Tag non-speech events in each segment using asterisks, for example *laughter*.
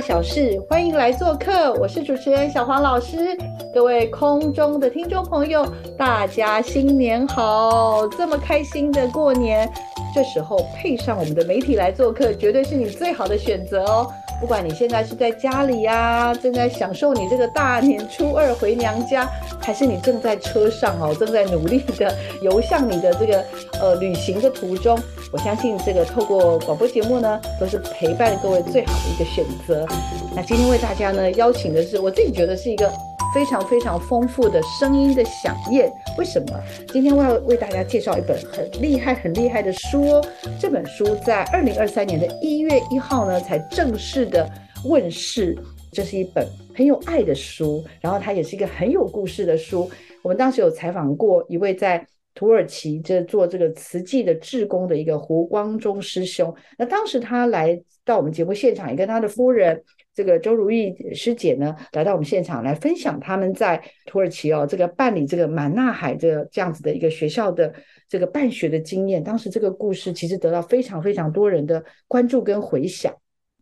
小事，欢迎来做客。我是主持人小黄老师，各位空中的听众朋友，大家新年好！这么开心的过年，这时候配上我们的媒体来做客，绝对是你最好的选择哦。不管你现在是在家里呀，正在享受你这个大年初二回娘家，还是你正在车上哦，正在努力的游向你的这个呃旅行的途中，我相信这个透过广播节目呢，都是陪伴各位最好的一个选择。那今天为大家呢邀请的是，我自己觉得是一个。非常非常丰富的声音的响宴，为什么？今天我要为大家介绍一本很厉害、很厉害的书哦。这本书在二零二三年的一月一号呢才正式的问世。这是一本很有爱的书，然后它也是一个很有故事的书。我们当时有采访过一位在土耳其这做这个瓷器的志工的一个胡光中师兄，那当时他来到我们节目现场，也跟他的夫人。这个周如意师姐呢，来到我们现场来分享他们在土耳其哦，这个办理这个满纳海这这样子的一个学校的这个办学的经验。当时这个故事其实得到非常非常多人的关注跟回响。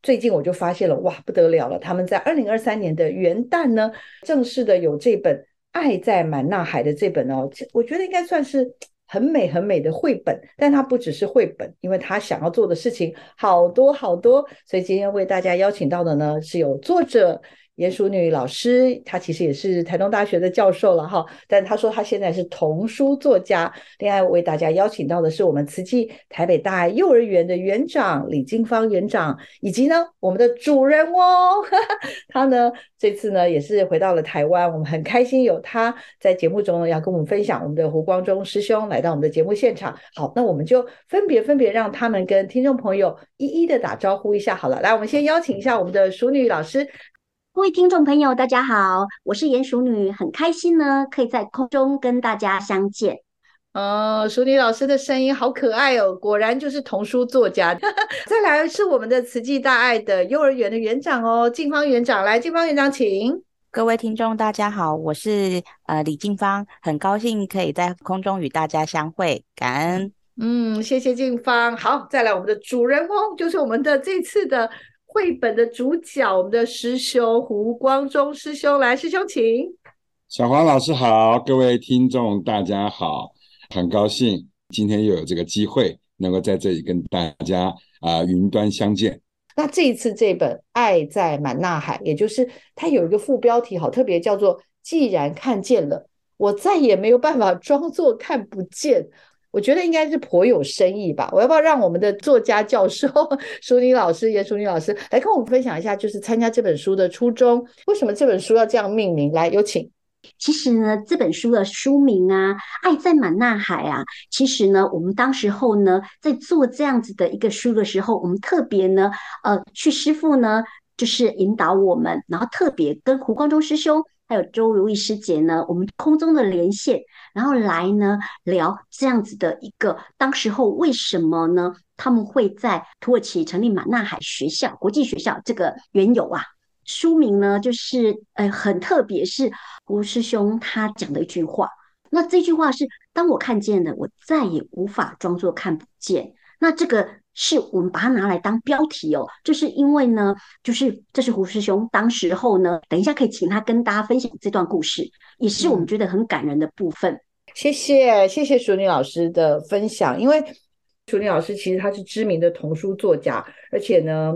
最近我就发现了，哇，不得了了！他们在二零二三年的元旦呢，正式的有这本《爱在满纳海》的这本哦，我觉得应该算是。很美很美的绘本，但它不只是绘本，因为他想要做的事情好多好多，所以今天为大家邀请到的呢是有作者。鼹鼠女老师，她其实也是台东大学的教授了哈，但她说她现在是童书作家。另外为大家邀请到的是我们慈济台北大爱幼儿园的园长李金芳园长，以及呢我们的主人哦，*laughs* 他呢这次呢也是回到了台湾，我们很开心有他在节目中要跟我们分享我们的胡光中师兄来到我们的节目现场。好，那我们就分别分别让他们跟听众朋友一一的打招呼一下好了。来，我们先邀请一下我们的淑女老师。各位听众朋友，大家好，我是鼹鼠女，很开心呢，可以在空中跟大家相见。哦，淑女老师的声音好可爱哦，果然就是童书作家。*laughs* 再来是我们的慈济大爱的幼儿园的园长哦，静芳园长，来，静芳园长，请。各位听众大家好，我是呃李静芳，很高兴可以在空中与大家相会，感恩。嗯，谢谢静芳。好，再来我们的主人公，就是我们的这次的。绘本的主角，我们的师兄胡光中师兄来，师兄请。小黄老师好，各位听众大家好，很高兴今天又有这个机会能够在这里跟大家啊云端相见。那这一次这本《爱在满纳海》，也就是它有一个副标题，好特别，叫做“既然看见了，我再也没有办法装作看不见”。我觉得应该是颇有深意吧。我要不要让我们的作家教授 *laughs* 淑妮老师、严淑妮老师来跟我们分享一下，就是参加这本书的初衷？为什么这本书要这样命名？来，有请。其实呢，这本书的书名啊，《爱在满纳海》啊，其实呢，我们当时候呢，在做这样子的一个书的时候，我们特别呢，呃，去师傅呢，就是引导我们，然后特别跟胡光中师兄。还有周如意师姐呢，我们空中的连线，然后来呢聊这样子的一个当时候为什么呢？他们会在土耳其成立马纳海学校国际学校这个缘由啊，书名呢就是呃很特别，是吴师兄他讲的一句话。那这句话是：当我看见了，我再也无法装作看不见。那这个。是我们把它拿来当标题哦，就是因为呢，就是这是胡师兄当时候呢，等一下可以请他跟大家分享这段故事，也是我们觉得很感人的部分。谢谢谢谢淑女老师的分享，因为淑女老师其实她是知名的童书作家，而且呢，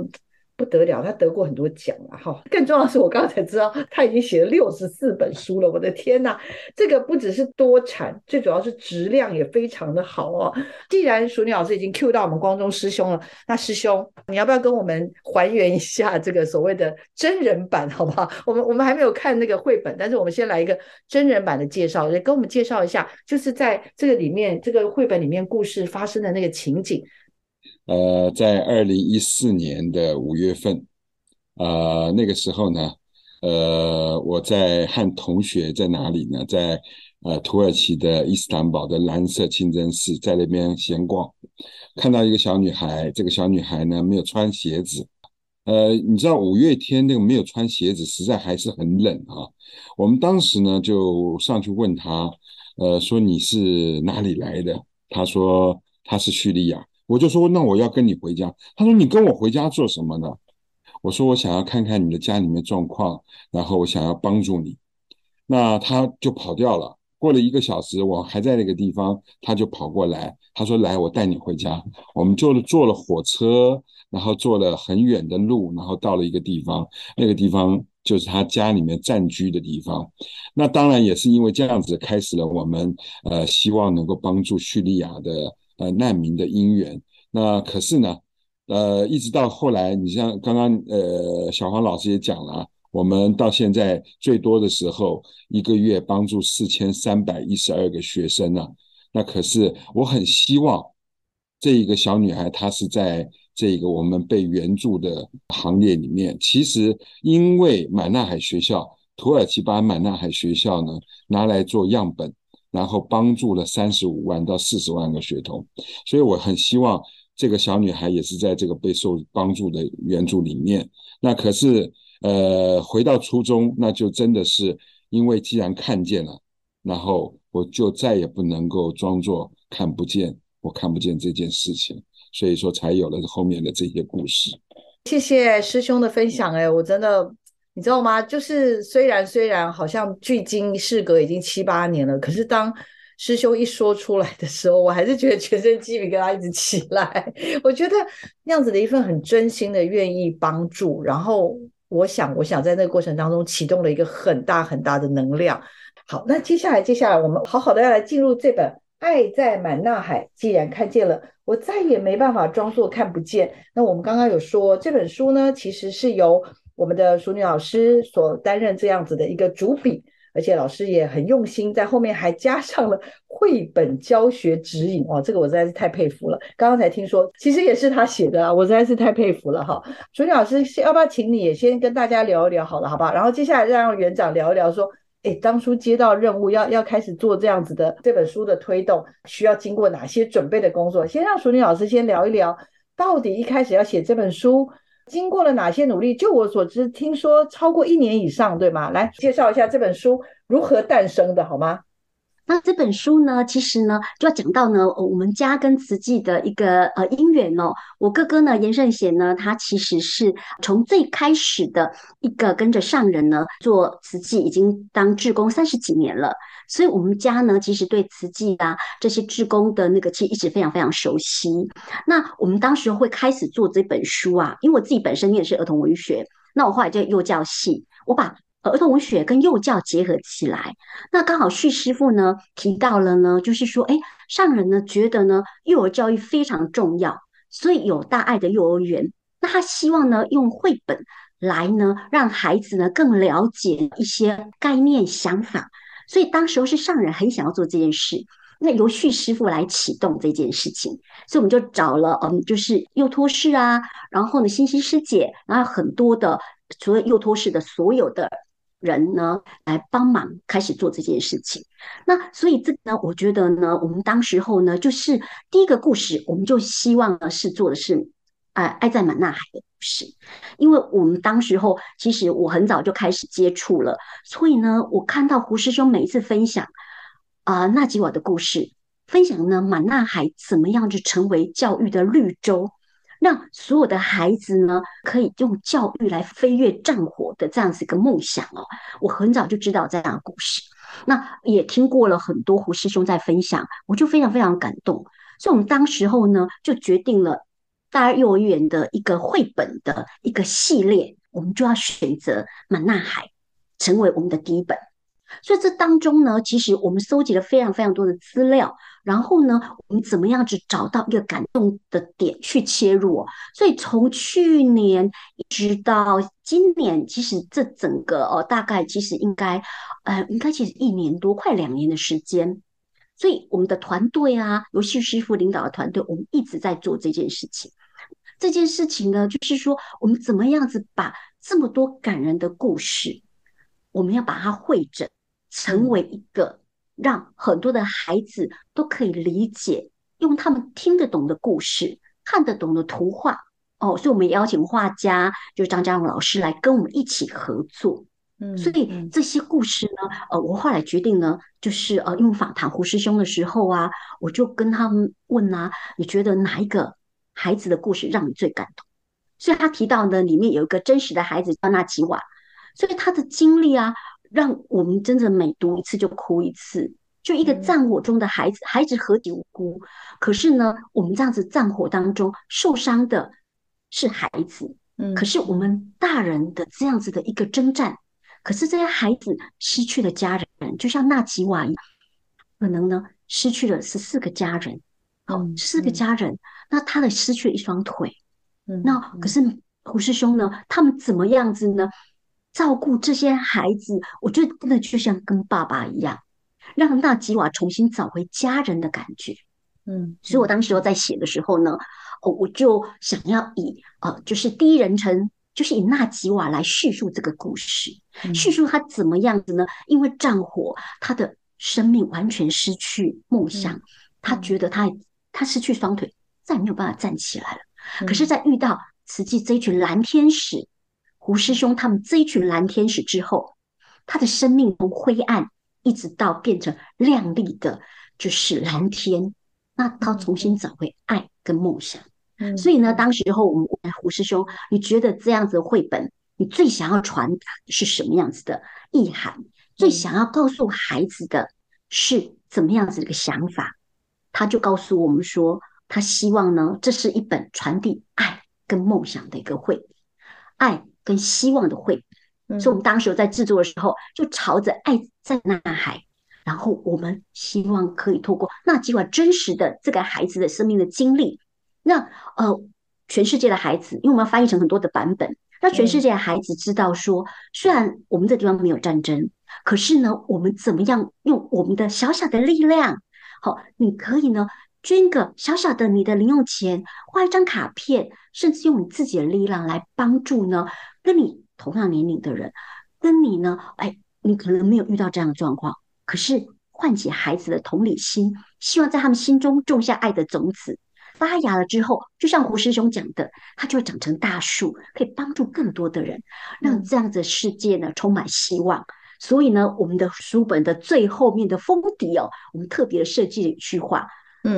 不得了，他得过很多奖了哈。更重要的是，我刚才知道他已经写了六十四本书了。我的天呐，这个不只是多产，最主要是质量也非常的好哦。既然淑女老师已经 Q 到我们光中师兄了，那师兄你要不要跟我们还原一下这个所谓的真人版，好不好？我们我们还没有看那个绘本，但是我们先来一个真人版的介绍，也跟我们介绍一下，就是在这个里面，这个绘本里面故事发生的那个情景。呃，在二零一四年的五月份，呃，那个时候呢，呃，我在和同学在哪里呢？在呃土耳其的伊斯坦堡的蓝色清真寺，在那边闲逛，看到一个小女孩。这个小女孩呢，没有穿鞋子。呃，你知道五月天那个没有穿鞋子，实在还是很冷啊。我们当时呢，就上去问她，呃，说你是哪里来的？她说她是叙利亚。我就说，那我要跟你回家。他说，你跟我回家做什么呢？我说，我想要看看你的家里面状况，然后我想要帮助你。那他就跑掉了。过了一个小时，我还在那个地方，他就跑过来。他说：“来，我带你回家。”我们就坐了火车，然后坐了很远的路，然后到了一个地方。那个地方就是他家里面暂居的地方。那当然也是因为这样子，开始了我们呃希望能够帮助叙利亚的。呃，难民的姻缘，那可是呢，呃，一直到后来，你像刚刚呃，小黄老师也讲了，我们到现在最多的时候，一个月帮助四千三百一十二个学生呢。那可是我很希望这一个小女孩，她是在这个我们被援助的行列里面。其实因为满纳海学校，土耳其把满纳海学校呢拿来做样本。然后帮助了三十五万到四十万个学童，所以我很希望这个小女孩也是在这个被受帮助的援助里面。那可是，呃，回到初中，那就真的是因为既然看见了，然后我就再也不能够装作看不见，我看不见这件事情，所以说才有了后面的这些故事。谢谢师兄的分享，哎，我真的。你知道吗？就是虽然虽然好像距今事隔已经七八年了，可是当师兄一说出来的时候，我还是觉得全身鸡皮疙瘩一直起来。*laughs* 我觉得那样子的一份很真心的愿意帮助，然后我想，我想在那个过程当中启动了一个很大很大的能量。好，那接下来接下来我们好好的要来进入这本《爱在满纳海》，既然看见了，我再也没办法装作看不见。那我们刚刚有说这本书呢，其实是由。我们的淑女老师所担任这样子的一个主笔，而且老师也很用心，在后面还加上了绘本教学指引哦，这个我实在是太佩服了。刚刚才听说，其实也是他写的啊，我实在是太佩服了哈。淑女老师，要不要请你也先跟大家聊一聊好了，好不好？然后接下来让园长聊一聊，说，哎，当初接到任务要要开始做这样子的这本书的推动，需要经过哪些准备的工作？先让淑女老师先聊一聊，到底一开始要写这本书。经过了哪些努力？就我所知，听说超过一年以上，对吗？来介绍一下这本书如何诞生的，好吗？那这本书呢，其实呢，就要讲到呢，我们家跟慈济的一个呃因缘哦。我哥哥呢，严胜贤呢，他其实是从最开始的一个跟着上人呢做慈济，已经当志工三十几年了。所以，我们家呢，其实对慈济啊这些志工的那个，其实一直非常非常熟悉。那我们当时会开始做这本书啊，因为我自己本身念的是儿童文学，那我后来就幼教系，我把儿童文学跟幼教结合起来。那刚好旭师傅呢提到了呢，就是说，哎，上人呢觉得呢，幼儿教育非常重要，所以有大爱的幼儿园，那他希望呢用绘本来呢让孩子呢更了解一些概念想法。所以当时候是上人很想要做这件事，那由旭师傅来启动这件事情，所以我们就找了嗯，就是幼托室啊，然后呢，欣欣师姐，然后很多的除了幼托室的所有的人呢，来帮忙开始做这件事情。那所以这个呢，我觉得呢，我们当时候呢，就是第一个故事，我们就希望呢是做的是。爱爱在满纳海的故事，因为我们当时候其实我很早就开始接触了，所以呢，我看到胡师兄每一次分享啊纳吉瓦的故事，分享呢满纳海怎么样就成为教育的绿洲，让所有的孩子呢可以用教育来飞跃战火的这样子一个梦想哦，我很早就知道这样的故事，那也听过了很多胡师兄在分享，我就非常非常感动，所以我们当时候呢就决定了。大二幼儿园的一个绘本的一个系列，我们就要选择《满纳海》成为我们的第一本。所以这当中呢，其实我们搜集了非常非常多的资料，然后呢，我们怎么样子找到一个感动的点去切入哦？所以从去年一直到今年，其实这整个哦，大概其实应该，呃，应该其实一年多，快两年的时间。所以我们的团队啊，游戏师傅领导的团队，我们一直在做这件事情。这件事情呢，就是说我们怎么样子把这么多感人的故事，我们要把它汇整。成为一个让很多的孩子都可以理解、用他们听得懂的故事、看得懂的图画哦，所以我们邀请画家，就是张家荣老师来跟我们一起合作。嗯，所以这些故事呢，呃，我后来决定呢，就是呃，用访谈胡师兄的时候啊，我就跟他们问啊，你觉得哪一个孩子的故事让你最感动？所以他提到呢，里面有一个真实的孩子叫纳吉瓦，所以他的经历啊。让我们真的每读一次就哭一次，就一个战火中的孩子，孩子何其无辜。可是呢，我们这样子战火当中受伤的是孩子，嗯，可是我们大人的这样子的一个征战，可是这些孩子失去了家人，就像纳吉瓦一样，可能呢失去了十四个家人，哦，四个家人，那他的失去了一双腿，嗯，那可是胡师兄呢，他们怎么样子呢？照顾这些孩子，我觉得真的就像跟爸爸一样，让纳吉瓦重新找回家人的感觉。嗯，所以我当时在写的时候呢，哦，我就想要以呃，就是第一人称，就是以纳吉瓦来叙述这个故事，叙述他怎么样子呢？因为战火，他的生命完全失去梦想，他觉得他他失去双腿，再也没有办法站起来了。可是，在遇到慈济这一群蓝天使。胡师兄他们这一群蓝天使之后，他的生命从灰暗一直到变成亮丽的，就是蓝天。那他重新找回爱跟梦想。所以呢，当时候我们问胡师兄，你觉得这样子的绘本，你最想要传达的是什么样子的意涵？最想要告诉孩子的是怎么样子的一个想法？他就告诉我们说，他希望呢，这是一本传递爱跟梦想的一个绘本，爱。跟希望的绘本，所以我们当时在制作的时候，就朝着爱在呐海，然后我们希望可以透过那几晚真实的这个孩子的生命的经历，那呃全世界的孩子，因为我们要翻译成很多的版本，让全世界的孩子知道说，虽然我们这地方没有战争，可是呢，我们怎么样用我们的小小的力量，好，你可以呢。捐个小小的你的零用钱，画一张卡片，甚至用你自己的力量来帮助呢，跟你同样年龄的人，跟你呢，哎，你可能没有遇到这样的状况，可是唤起孩子的同理心，希望在他们心中种下爱的种子，发芽了之后，就像胡师兄讲的，它就会长成大树，可以帮助更多的人，让这样的世界呢充满希望。所以呢，我们的书本的最后面的封底哦，我们特别设计了一句话。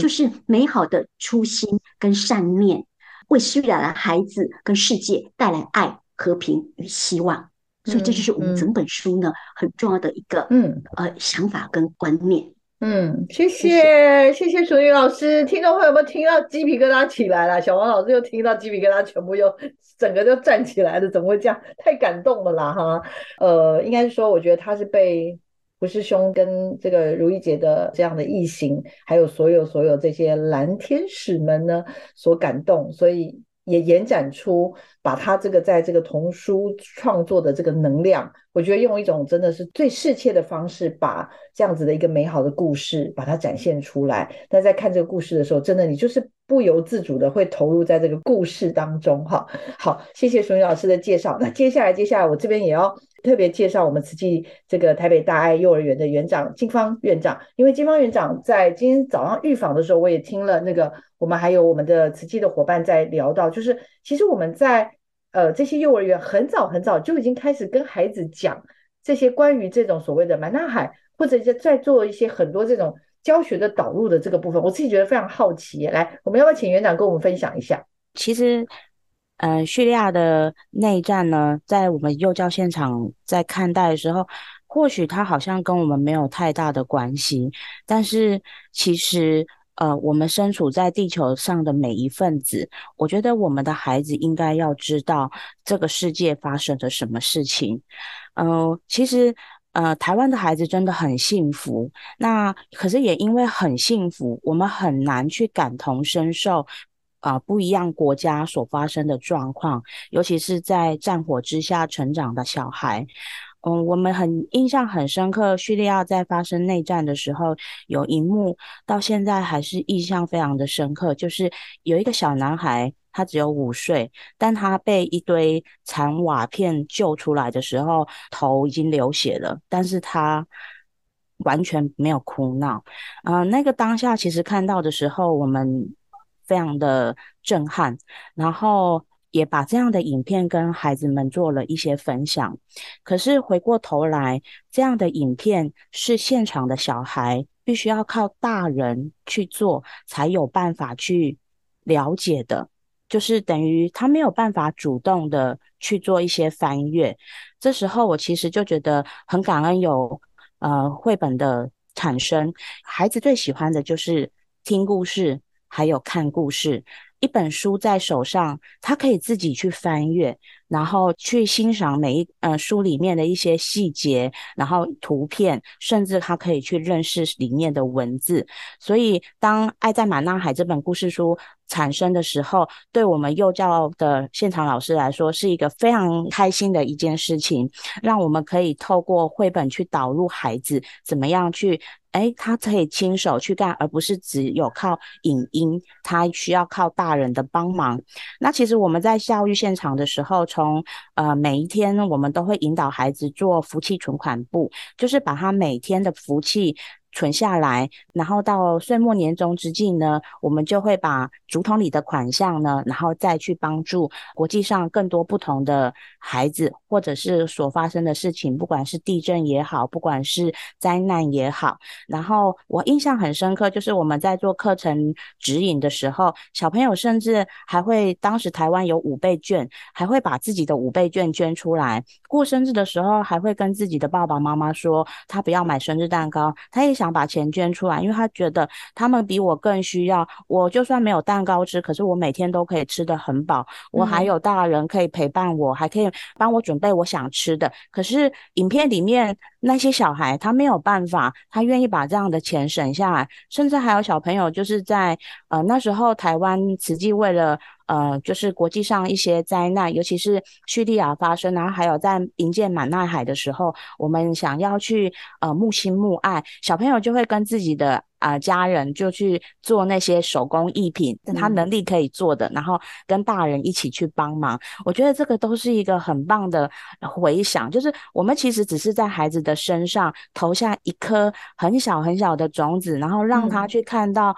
就是美好的初心跟善念，为虚染的孩子跟世界带来爱、和平与希望。所以这就是我们整本书呢很重要的一个嗯呃想法跟观念。嗯，谢谢谢谢楚女老师，听众朋友们听到鸡皮疙瘩起来了，小王老师又听到鸡皮疙瘩全部又整个就站起来了，怎么会这样？太感动了啦哈！呃，应该是说，我觉得他是被。胡师兄跟这个如意姐的这样的异形，还有所有所有这些蓝天使们呢，所感动，所以也延展出把他这个在这个童书创作的这个能量，我觉得用一种真的是最适切的方式，把这样子的一个美好的故事把它展现出来。那在看这个故事的时候，真的你就是不由自主的会投入在这个故事当中。哈，好，谢谢淑女老师的介绍。那接下来，接下来我这边也要。特别介绍我们慈济这个台北大爱幼儿园的园长金芳院长，因为金芳园长在今天早上预访的时候，我也听了那个我们还有我们的慈济的伙伴在聊到，就是其实我们在呃这些幼儿园很早很早就已经开始跟孩子讲这些关于这种所谓的满大海，或者在在做一些很多这种教学的导入的这个部分，我自己觉得非常好奇。来，我们要不要请园长跟我们分享一下？其实。嗯，叙利亚的内战呢，在我们幼教现场在看待的时候，或许它好像跟我们没有太大的关系，但是其实呃，我们身处在地球上的每一份子，我觉得我们的孩子应该要知道这个世界发生了什么事情。嗯，其实。呃，台湾的孩子真的很幸福，那可是也因为很幸福，我们很难去感同身受啊，不一样国家所发生的状况，尤其是在战火之下成长的小孩。嗯，我们很印象很深刻，叙利亚在发生内战的时候，有一幕到现在还是印象非常的深刻，就是有一个小男孩。他只有五岁，但他被一堆残瓦片救出来的时候，头已经流血了，但是他完全没有哭闹。啊，那个当下其实看到的时候，我们非常的震撼，然后也把这样的影片跟孩子们做了一些分享。可是回过头来，这样的影片是现场的小孩必须要靠大人去做，才有办法去了解的。就是等于他没有办法主动的去做一些翻阅，这时候我其实就觉得很感恩有呃绘本的产生。孩子最喜欢的就是听故事，还有看故事。一本书在手上，他可以自己去翻阅，然后去欣赏每一呃书里面的一些细节，然后图片，甚至他可以去认识里面的文字。所以，当《爱在满纳海》这本故事书产生的时候，对我们幼教的现场老师来说，是一个非常开心的一件事情，让我们可以透过绘本去导入孩子怎么样去。哎，他可以亲手去干，而不是只有靠影音，他需要靠大人的帮忙。那其实我们在教育现场的时候，从呃每一天，我们都会引导孩子做福气存款簿，就是把他每天的福气。存下来，然后到岁末年终之际呢，我们就会把竹筒里的款项呢，然后再去帮助国际上更多不同的孩子，或者是所发生的事情，不管是地震也好，不管是灾难也好。然后我印象很深刻，就是我们在做课程指引的时候，小朋友甚至还会，当时台湾有五倍券，还会把自己的五倍券捐出来。过生日的时候，还会跟自己的爸爸妈妈说，他不要买生日蛋糕，他也想。想把钱捐出来，因为他觉得他们比我更需要。我就算没有蛋糕吃，可是我每天都可以吃得很饱。我还有大人可以陪伴我，还可以帮我准备我想吃的。可是影片里面那些小孩，他没有办法，他愿意把这样的钱省下来。甚至还有小朋友，就是在呃那时候台湾慈济为了。呃，就是国际上一些灾难，尤其是叙利亚发生，然后还有在迎接满纳海的时候，我们想要去呃木亲木爱，小朋友就会跟自己的啊家人就去做那些手工艺品，他能力可以做的，然后跟大人一起去帮忙。我觉得这个都是一个很棒的回想，就是我们其实只是在孩子的身上投下一颗很小很小的种子，然后让他去看到。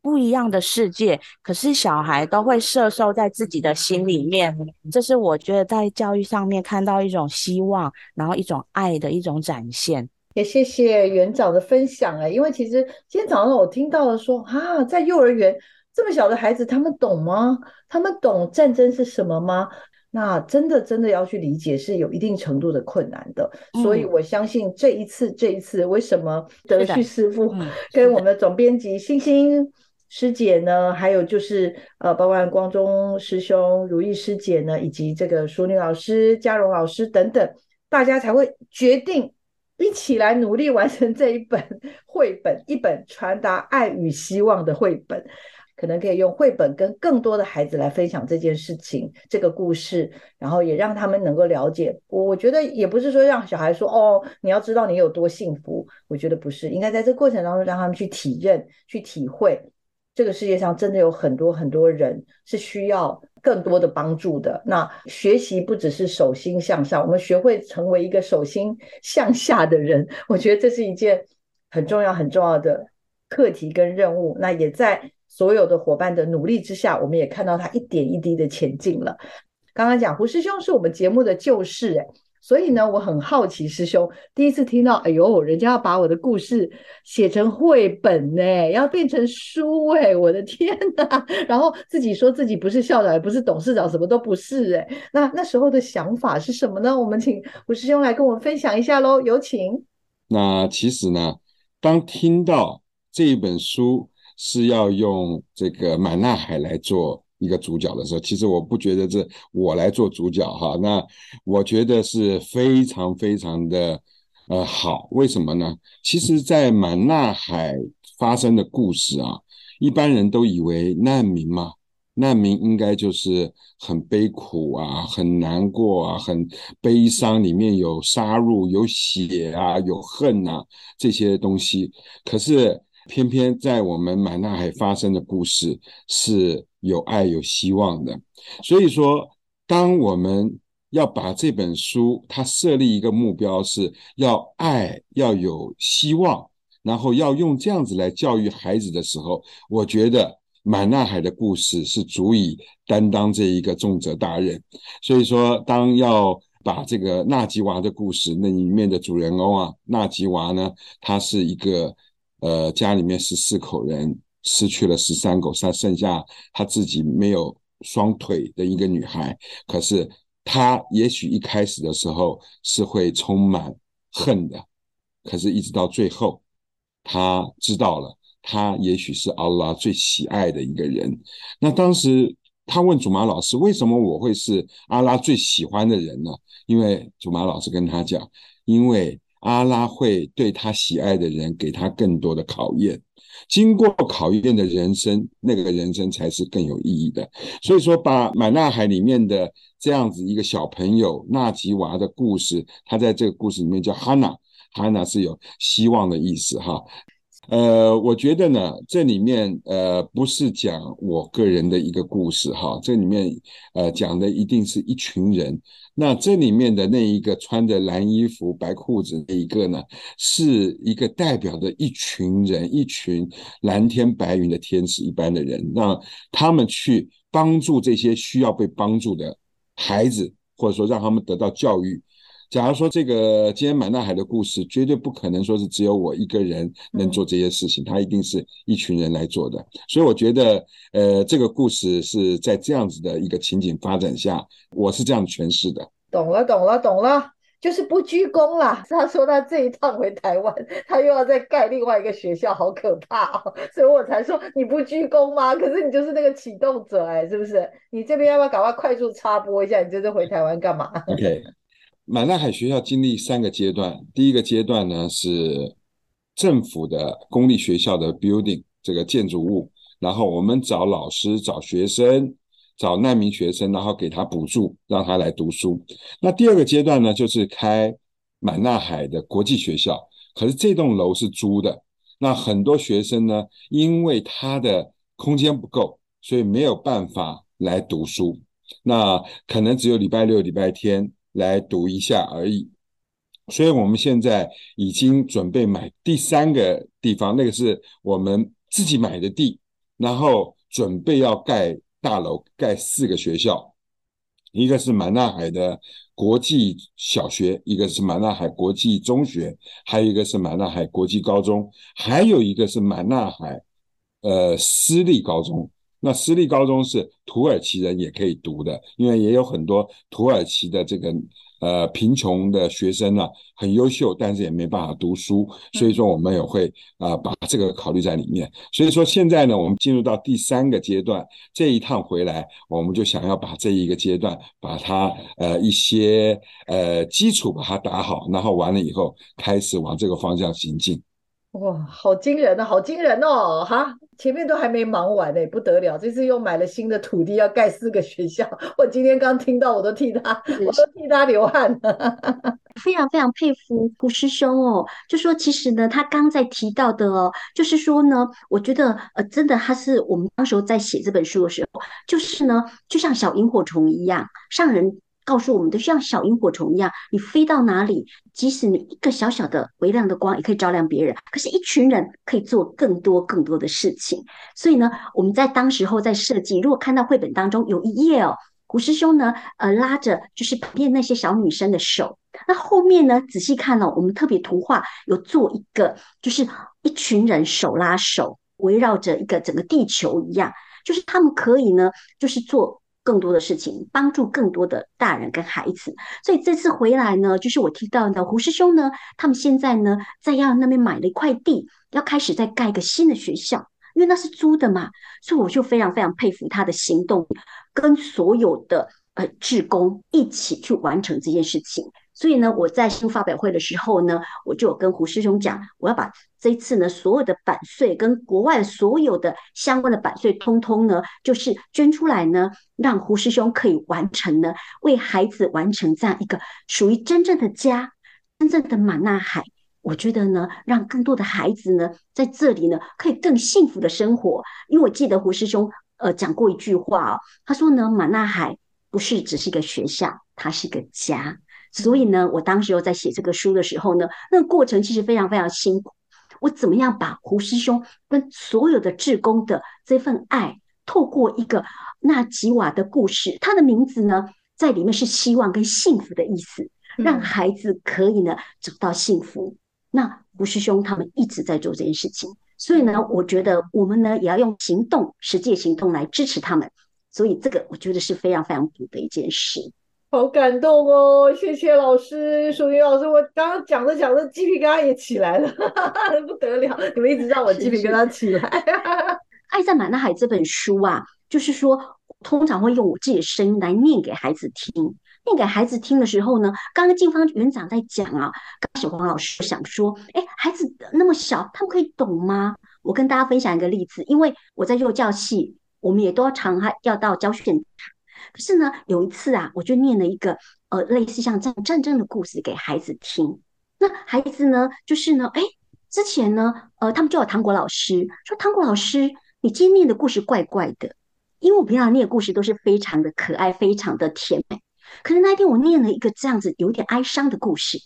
不一样的世界，可是小孩都会摄受在自己的心里面。这是我觉得在教育上面看到一种希望，然后一种爱的一种展现。也谢谢园长的分享哎，因为其实今天早上我听到了说啊，在幼儿园这么小的孩子，他们懂吗？他们懂战争是什么吗？那真的真的要去理解，是有一定程度的困难的。所以我相信这一次，这一次为什么德旭师傅跟我们的总编辑星星。师姐呢，还有就是呃，包括光中师兄、如意师姐呢，以及这个淑女老师、嘉荣老师等等，大家才会决定一起来努力完成这一本绘本，一本传达爱与希望的绘本。可能可以用绘本跟更多的孩子来分享这件事情、这个故事，然后也让他们能够了解。我我觉得也不是说让小孩说哦，你要知道你有多幸福，我觉得不是，应该在这过程当中让他们去体认、去体会。这个世界上真的有很多很多人是需要更多的帮助的。那学习不只是手心向上，我们学会成为一个手心向下的人，我觉得这是一件很重要很重要的课题跟任务。那也在所有的伙伴的努力之下，我们也看到他一点一滴的前进了。刚刚讲胡师兄是我们节目的旧事，哎。所以呢，我很好奇，师兄第一次听到，哎呦，人家要把我的故事写成绘本呢，要变成书哎，我的天哪！*laughs* 然后自己说自己不是校长，也不是董事长，什么都不是哎。那那时候的想法是什么呢？我们请吴师兄来跟我们分享一下喽，有请。那其实呢，当听到这一本书是要用这个满纳海来做一个主角的时候，其实我不觉得这我来做主角哈，那我觉得是非常非常的呃好，为什么呢？其实，在满纳海发生的故事啊，一般人都以为难民嘛。难民应该就是很悲苦啊，很难过啊，很悲伤，里面有杀戮、有血啊，有恨啊这些东西。可是偏偏在我们满纳海发生的故事是有爱、有希望的。所以说，当我们要把这本书它设立一个目标，是要爱，要有希望，然后要用这样子来教育孩子的时候，我觉得。满纳海的故事是足以担当这一个重责大任，所以说，当要把这个纳吉娃的故事那里面的主人公啊，纳吉娃呢，她是一个呃家里面十四口人失去了十三狗，剩剩下她自己没有双腿的一个女孩，可是她也许一开始的时候是会充满恨的，可是一直到最后，她知道了。他也许是阿拉最喜爱的一个人。那当时他问祖玛老师：“为什么我会是阿拉最喜欢的人呢？”因为祖玛老师跟他讲：“因为阿拉会对他喜爱的人给他更多的考验，经过考验的人生，那个人生才是更有意义的。”所以说，把满纳海里面的这样子一个小朋友纳吉娃的故事，他在这个故事里面叫哈娜，哈娜是有希望的意思哈。呃，我觉得呢，这里面呃不是讲我个人的一个故事哈，这里面呃讲的一定是一群人。那这里面的那一个穿着蓝衣服白裤子那一个呢，是一个代表的一群人，一群蓝天白云的天使一般的人，让他们去帮助这些需要被帮助的孩子，或者说让他们得到教育。假如说这个今天满大海的故事，绝对不可能说是只有我一个人能做这些事情，他一定是一群人来做的。所以我觉得，呃，这个故事是在这样子的一个情景发展下，我是这样诠释的。懂了，懂了，懂了，就是不鞠躬啦。他说他这一趟回台湾，*laughs* 他又要再盖另外一个学校，好可怕哦。*laughs* 所以我才说你不鞠躬吗？可是你就是那个启动者哎，是不是？你这边要不要赶快快速插播一下？你这次回台湾干嘛？OK。满纳海学校经历三个阶段，第一个阶段呢是政府的公立学校的 building 这个建筑物，然后我们找老师、找学生、找难民学生，然后给他补助，让他来读书。那第二个阶段呢，就是开满纳海的国际学校，可是这栋楼是租的，那很多学生呢，因为他的空间不够，所以没有办法来读书，那可能只有礼拜六、礼拜天。来读一下而已，所以我们现在已经准备买第三个地方，那个是我们自己买的地，然后准备要盖大楼，盖四个学校，一个是满纳海的国际小学，一个是满纳海国际中学，还有一个是满纳海国际高中，还有一个是满纳海呃私立高中。那私立高中是土耳其人也可以读的，因为也有很多土耳其的这个呃贫穷的学生呢，很优秀，但是也没办法读书，所以说我们也会啊把这个考虑在里面。所以说现在呢，我们进入到第三个阶段，这一趟回来，我们就想要把这一个阶段把它呃一些呃基础把它打好，然后完了以后开始往这个方向行进。哇，好惊人啊，好惊人哦！哈，前面都还没忙完呢，不得了，这次又买了新的土地，要盖四个学校。我今天刚听到，我都替他，我都替他流汗。*laughs* 非常非常佩服胡师兄哦，就说其实呢，他刚才提到的哦，就是说呢，我觉得呃，真的他是我们当时候在写这本书的时候，就是呢，就像小萤火虫一样，上人。告诉我们都，像小萤火虫一样，你飞到哪里，即使你一个小小的微亮的光，也可以照亮别人。可是，一群人可以做更多更多的事情。所以呢，我们在当时候在设计，如果看到绘本当中有一页哦，古师兄呢，呃，拉着就是旁边那些小女生的手，那后面呢，仔细看哦，我们特别图画有做一个，就是一群人手拉手，围绕着一个整个地球一样，就是他们可以呢，就是做。更多的事情，帮助更多的大人跟孩子。所以这次回来呢，就是我听到的胡师兄呢，他们现在呢在要那边买了一块地，要开始再盖一个新的学校。因为那是租的嘛，所以我就非常非常佩服他的行动，跟所有的呃志工一起去完成这件事情。所以呢，我在新发表会的时候呢，我就跟胡师兄讲，我要把这一次呢所有的版税跟国外所有的相关的版税，通通呢就是捐出来呢，让胡师兄可以完成呢，为孩子完成这样一个属于真正的家，真正的马纳海。我觉得呢，让更多的孩子呢在这里呢可以更幸福的生活。因为我记得胡师兄呃讲过一句话哦，他说呢，马纳海不是只是一个学校，它是一个家。所以呢，我当时又在写这个书的时候呢，那个过程其实非常非常辛苦。我怎么样把胡师兄跟所有的志工的这份爱，透过一个纳吉瓦的故事，他的名字呢，在里面是希望跟幸福的意思，让孩子可以呢找到幸福。那胡师兄他们一直在做这件事情，所以呢，我觉得我们呢也要用行动、实际行动来支持他们。所以这个我觉得是非常非常补的一件事。好感动哦！谢谢老师，淑云老师，我刚刚讲着讲着，鸡皮疙瘩也起来了，*laughs* 不得了！你们一直让我鸡皮疙瘩起来。*laughs*《爱在满大海》这本书啊，就是说，通常会用我自己的声音来念给孩子听。念给孩子听的时候呢，刚刚静芳园长在讲啊，刚小黄老师想说，哎，孩子那么小，他们可以懂吗？我跟大家分享一个例子，因为我在幼教系，我们也都要常还要到教学现场。可是呢，有一次啊，我就念了一个呃类似像这样战争的故事给孩子听。那孩子呢，就是呢，哎，之前呢，呃，他们就有糖果老师说，糖果老师，你今天念的故事怪怪的，因为我平常念故事都是非常的可爱，非常的甜美。可是那一天我念了一个这样子有点哀伤的故事，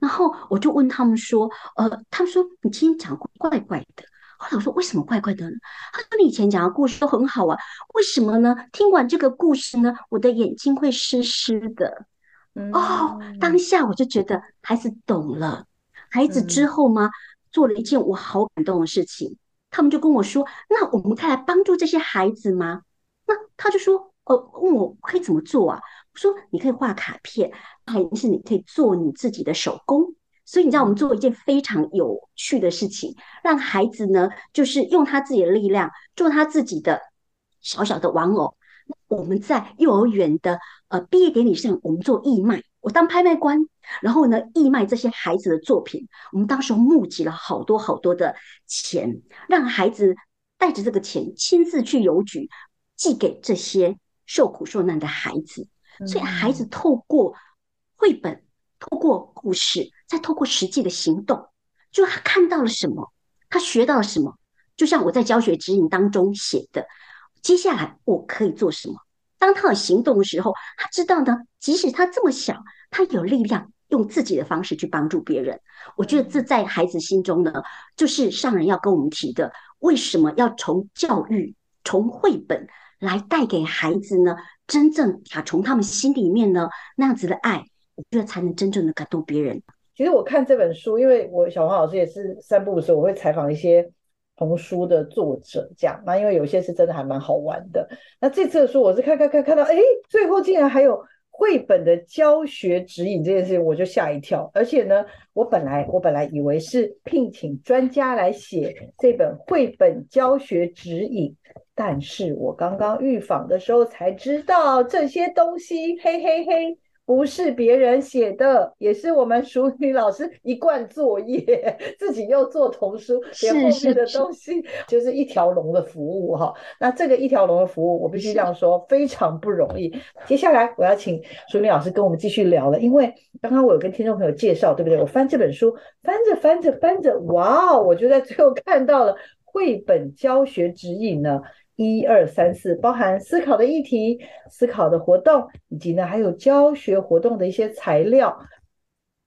然后我就问他们说，呃，他们说你今天讲怪怪的。后来我说为什么怪怪的呢？他说你以前讲的故事都很好啊，为什么呢？听完这个故事呢，我的眼睛会湿湿的。哦，当下我就觉得孩子懂了。孩子之后吗，做了一件我好感动的事情。他们就跟我说：“那我们可以来帮助这些孩子吗？”那他就说：“哦，问我可以怎么做啊？”我说：“你可以画卡片，还是你可以做你自己的手工。”所以你知道，我们做一件非常有趣的事情，让孩子呢，就是用他自己的力量做他自己的小小的玩偶。我们在幼儿园的呃毕业典礼上，我们做义卖，我当拍卖官，然后呢义卖这些孩子的作品。我们当时募集了好多好多的钱，让孩子带着这个钱亲自去邮局寄给这些受苦受难的孩子。所以孩子透过绘本。透过故事，再透过实际的行动，就他看到了什么，他学到了什么。就像我在教学指引当中写的，接下来我可以做什么？当他有行动的时候，他知道呢，即使他这么小，他有力量用自己的方式去帮助别人。我觉得这在孩子心中呢，就是上人要跟我们提的：为什么要从教育、从绘本来带给孩子呢？真正打从他们心里面呢，那样子的爱。我觉得才能真正的感动别人。其实我看这本书，因为我小黄老师也是三步五时我会采访一些童书的作者，这样。那因为有些是真的还蛮好玩的。那这次的书我是看看看看到，哎，最后竟然还有绘本的教学指引这件事情，我就吓一跳。而且呢，我本来我本来以为是聘请专家来写这本绘本教学指引，但是我刚刚预访的时候才知道这些东西，嘿嘿嘿。不是别人写的，也是我们淑女老师一贯作业，自己又做童书，连后面的东西就是一条龙的服务哈。那这个一条龙的服务，我必须这样说，非常不容易。接下来我要请淑女老师跟我们继续聊了，因为刚刚我有跟听众朋友介绍，对不对？我翻这本书，翻着翻着翻着，哇，我就在最后看到了绘本教学指引呢。一二三四，包含思考的议题、思考的活动，以及呢还有教学活动的一些材料。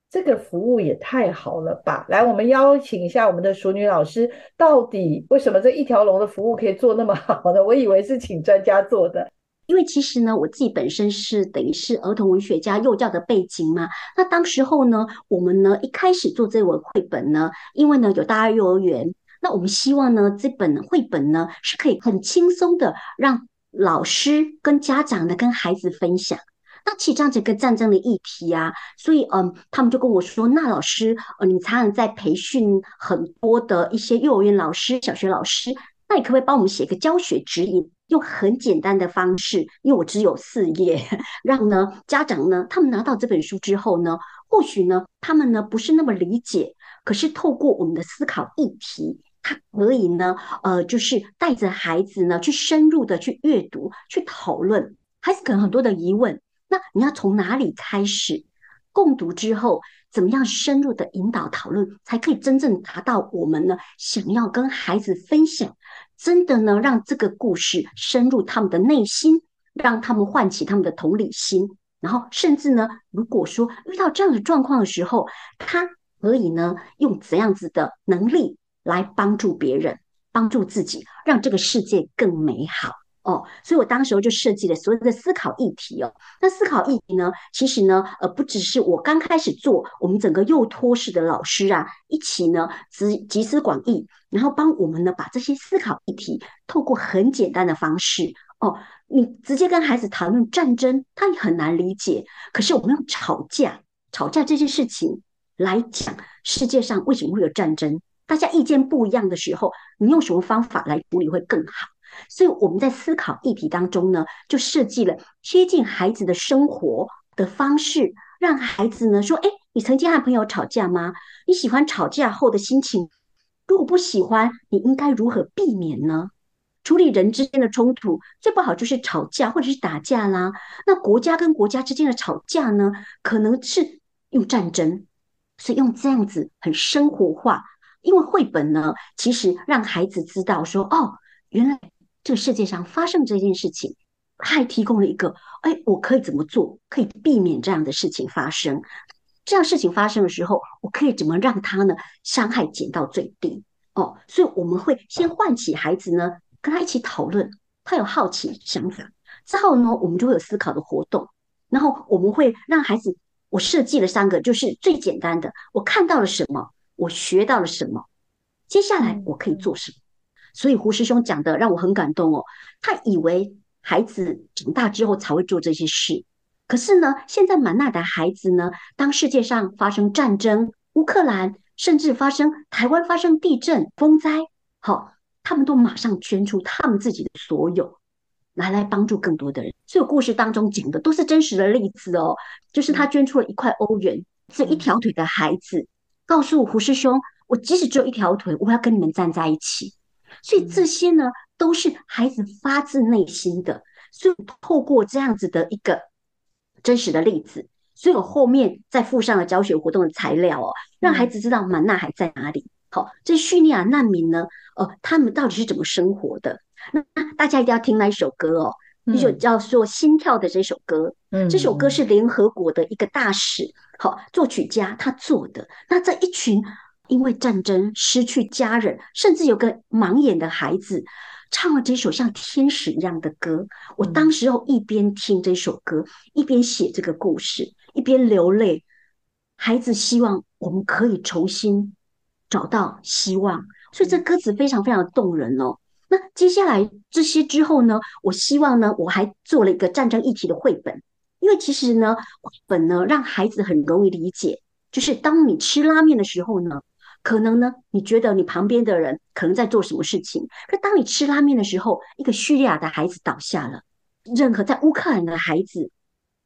这个服务也太好了吧！来，我们邀请一下我们的熟女老师，到底为什么这一条龙的服务可以做那么好呢？我以为是请专家做的，因为其实呢，我自己本身是等于是儿童文学家幼教的背景嘛。那当时候呢，我们呢一开始做这本绘本呢，因为呢有大幼儿园。那我们希望呢，这本绘本呢是可以很轻松的让老师跟家长呢跟孩子分享。那其实这样子一个战争的议题啊，所以嗯，他们就跟我说：“那老师，呃，你常常在培训很多的一些幼儿园老师、小学老师，那你可不可以帮我们写一个教学指引，用很简单的方式？因为我只有四页，*laughs* 让呢家长呢，他们拿到这本书之后呢，或许呢，他们呢不是那么理解，可是透过我们的思考议题，他可以呢，呃，就是带着孩子呢，去深入的去阅读、去讨论。孩子可能很多的疑问，那你要从哪里开始？共读之后，怎么样深入的引导讨论，才可以真正达到我们呢想要跟孩子分享，真的呢让这个故事深入他们的内心，让他们唤起他们的同理心，然后甚至呢，如果说遇到这样的状况的时候，他可以呢用怎样子的能力来帮助别人，帮助自己，让这个世界更美好。哦，所以我当时候就设计了所有的思考议题哦。那思考议题呢，其实呢，呃，不只是我刚开始做，我们整个幼托式的老师啊，一起呢集集思广益，然后帮我们呢把这些思考议题，透过很简单的方式哦，你直接跟孩子谈论战争，他也很难理解。可是我们用吵架，吵架这件事情来讲，世界上为什么会有战争？大家意见不一样的时候，你用什么方法来处理会更好？所以我们在思考议题当中呢，就设计了贴近孩子的生活的方式，让孩子呢说：“哎，你曾经和朋友吵架吗？你喜欢吵架后的心情？如果不喜欢，你应该如何避免呢？处理人之间的冲突最不好就是吵架或者是打架啦。那国家跟国家之间的吵架呢，可能是用战争，所以用这样子很生活化，因为绘本呢，其实让孩子知道说：哦，原来。”这个世界上发生这件事情，还提供了一个，哎，我可以怎么做，可以避免这样的事情发生？这样事情发生的时候，我可以怎么让他呢伤害减到最低？哦，所以我们会先唤起孩子呢，跟他一起讨论，他有好奇想法之后呢，我们就会有思考的活动，然后我们会让孩子，我设计了三个，就是最简单的，我看到了什么，我学到了什么，接下来我可以做什么？所以胡师兄讲的让我很感动哦。他以为孩子长大之后才会做这些事，可是呢，现在满纳的孩子呢，当世界上发生战争，乌克兰甚至发生台湾发生地震、风灾，好，他们都马上捐出他们自己的所有，拿来帮助更多的人。所以故事当中讲的都是真实的例子哦，就是他捐出了一块欧元，这一条腿的孩子告诉胡师兄：“我即使只有一条腿，我要跟你们站在一起。”所以这些呢，都是孩子发自内心的。所以透过这样子的一个真实的例子，所以我后面再附上了教学活动的材料哦，让孩子知道满纳海在哪里。好，这叙利亚难民呢，呃，他们到底是怎么生活的？那大家一定要听那一首歌哦，一首叫做《心跳》的这首歌。嗯，这首歌是联合国的一个大使，好，作曲家他做的。那这一群。因为战争失去家人，甚至有个盲眼的孩子，唱了这首像天使一样的歌。我当时候一边听这首歌，一边写这个故事，一边流泪。孩子希望我们可以重新找到希望，所以这歌词非常非常的动人哦。那接下来这些之后呢？我希望呢，我还做了一个战争议题的绘本，因为其实呢，绘本呢让孩子很容易理解，就是当你吃拉面的时候呢。可能呢？你觉得你旁边的人可能在做什么事情？可当你吃拉面的时候，一个叙利亚的孩子倒下了。任何在乌克兰的孩子，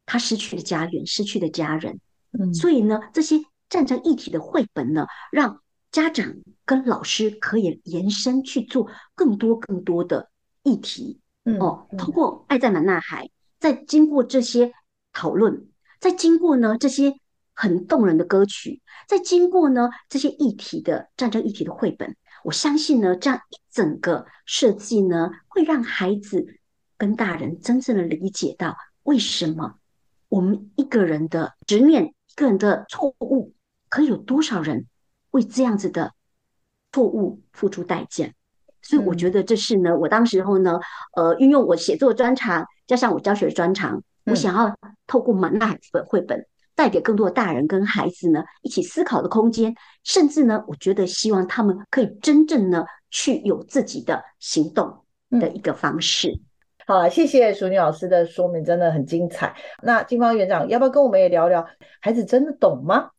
他失去了家园，失去了家人。嗯，所以呢，这些战争议题的绘本呢，让家长跟老师可以延伸去做更多更多的议题。嗯，哦，通过爱在满呐海，在经过这些讨论，在经过呢这些。很动人的歌曲，在经过呢这些议题的战争议题的绘本，我相信呢这样一整个设计呢，会让孩子跟大人真正的理解到为什么我们一个人的执念、一个人的错误，可以有多少人为这样子的错误付出代价。所以我觉得这是呢，我当时候呢，呃，运用我写作专长，加上我教学专长，我想要透过满奈本绘本。带给更多的大人跟孩子呢一起思考的空间，甚至呢，我觉得希望他们可以真正呢去有自己的行动的一个方式。好，谢谢淑女老师的说明，真的很精彩。那金芳园长要不要跟我们也聊聊，孩子真的懂吗？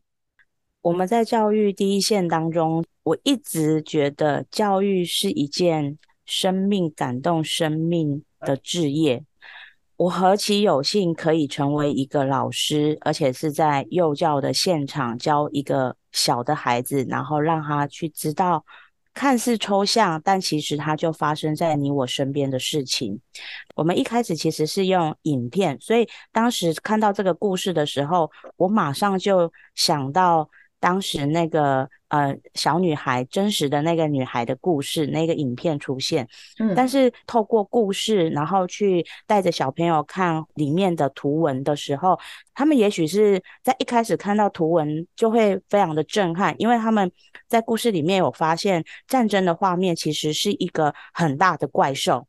我们在教育第一线当中，我一直觉得教育是一件生命感动生命的置业。我何其有幸可以成为一个老师，而且是在幼教的现场教一个小的孩子，然后让他去知道。看似抽象，但其实它就发生在你我身边的事情。我们一开始其实是用影片，所以当时看到这个故事的时候，我马上就想到。当时那个呃小女孩真实的那个女孩的故事，那个影片出现，嗯，但是透过故事，然后去带着小朋友看里面的图文的时候，他们也许是在一开始看到图文就会非常的震撼，因为他们在故事里面有发现战争的画面其实是一个很大的怪兽，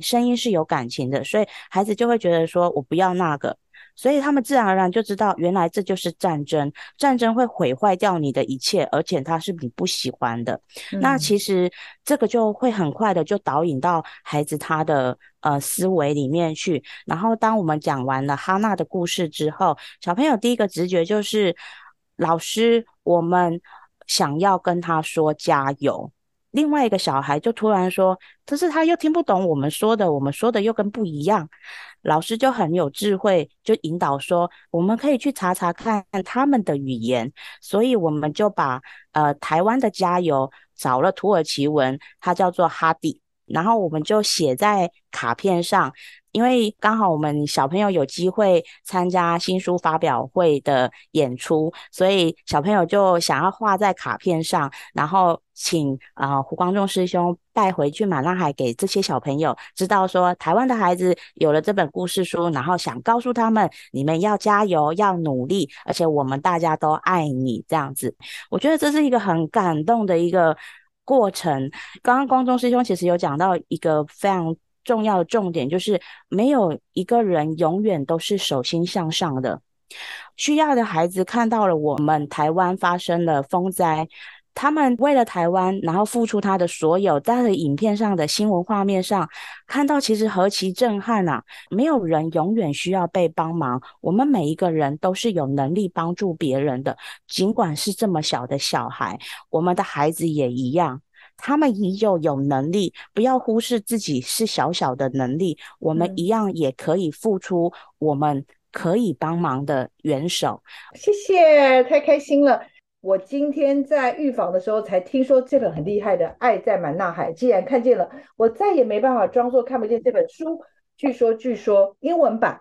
声音是有感情的，所以孩子就会觉得说我不要那个。所以他们自然而然就知道，原来这就是战争，战争会毁坏掉你的一切，而且它是你不喜欢的。那其实这个就会很快的就导引到孩子他的呃思维里面去。然后当我们讲完了哈娜的故事之后，小朋友第一个直觉就是，老师，我们想要跟他说加油。另外一个小孩就突然说，可是他又听不懂我们说的，我们说的又跟不一样。老师就很有智慧，就引导说，我们可以去查查看他们的语言。所以我们就把呃台湾的加油找了土耳其文，它叫做哈迪，然后我们就写在卡片上。因为刚好我们小朋友有机会参加新书发表会的演出，所以小朋友就想要画在卡片上，然后请啊胡光中师兄带回去马拉海给这些小朋友知道说，台湾的孩子有了这本故事书，然后想告诉他们，你们要加油，要努力，而且我们大家都爱你这样子。我觉得这是一个很感动的一个过程。刚刚光中师兄其实有讲到一个非常。重要的重点就是，没有一个人永远都是手心向上的。需要的孩子看到了我们台湾发生了风灾，他们为了台湾，然后付出他的所有，在影片上的新闻画面上看到，其实何其震撼啊！没有人永远需要被帮忙，我们每一个人都是有能力帮助别人的，尽管是这么小的小孩，我们的孩子也一样。他们依旧有能力，不要忽视自己是小小的能力，我们一样也可以付出，我们可以帮忙的援手。谢谢，太开心了！我今天在预防的时候才听说这本很厉害的《爱在满纳海》，既然看见了，我再也没办法装作看不见这本书。据说，据说英文版，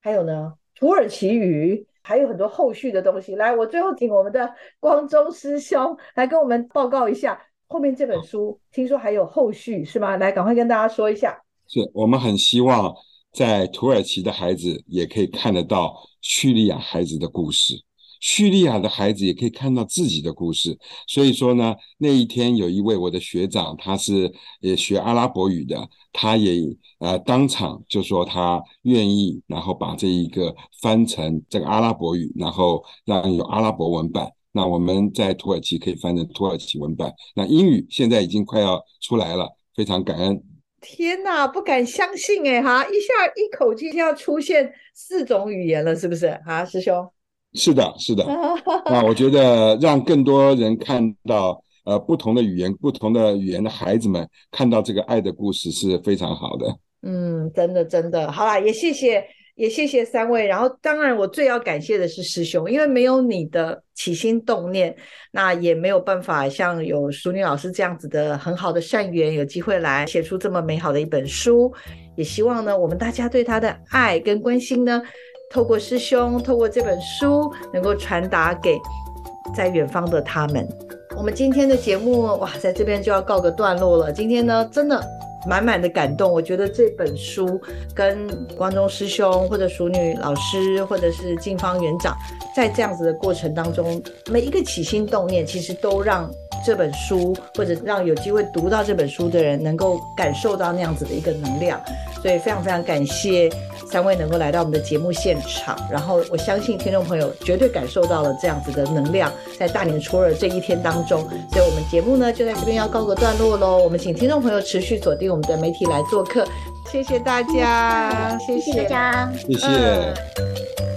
还有呢，土耳其语，还有很多后续的东西。来，我最后请我们的光中师兄来跟我们报告一下。后面这本书听说还有后续是吗？来，赶快跟大家说一下。是我们很希望在土耳其的孩子也可以看得到叙利亚孩子的故事，叙利亚的孩子也可以看到自己的故事。所以说呢，那一天有一位我的学长，他是也学阿拉伯语的，他也呃当场就说他愿意，然后把这一个翻成这个阿拉伯语，然后让有阿拉伯文版。那我们在土耳其可以翻成土耳其文版，那英语现在已经快要出来了，非常感恩。天哪，不敢相信哎哈，一下一口气就要出现四种语言了，是不是啊，师兄？是的，是的。*laughs* 那我觉得让更多人看到呃不同的语言、不同的语言的孩子们看到这个爱的故事是非常好的。嗯，真的真的，好啦，也谢谢。也谢谢三位，然后当然我最要感谢的是师兄，因为没有你的起心动念，那也没有办法像有淑女老师这样子的很好的善缘，有机会来写出这么美好的一本书。也希望呢，我们大家对他的爱跟关心呢，透过师兄，透过这本书，能够传达给在远方的他们。我们今天的节目哇，在这边就要告个段落了。今天呢，真的。满满的感动，我觉得这本书跟光中师兄或者淑女老师或者是静芳园长，在这样子的过程当中，每一个起心动念，其实都让这本书或者让有机会读到这本书的人，能够感受到那样子的一个能量。所以非常非常感谢三位能够来到我们的节目现场，然后我相信听众朋友绝对感受到了这样子的能量，在大年初二这一天当中，所以我们节目呢就在这边要告个段落喽。我们请听众朋友持续锁定我们的媒体来做客，谢谢大家，谢谢大家，谢谢。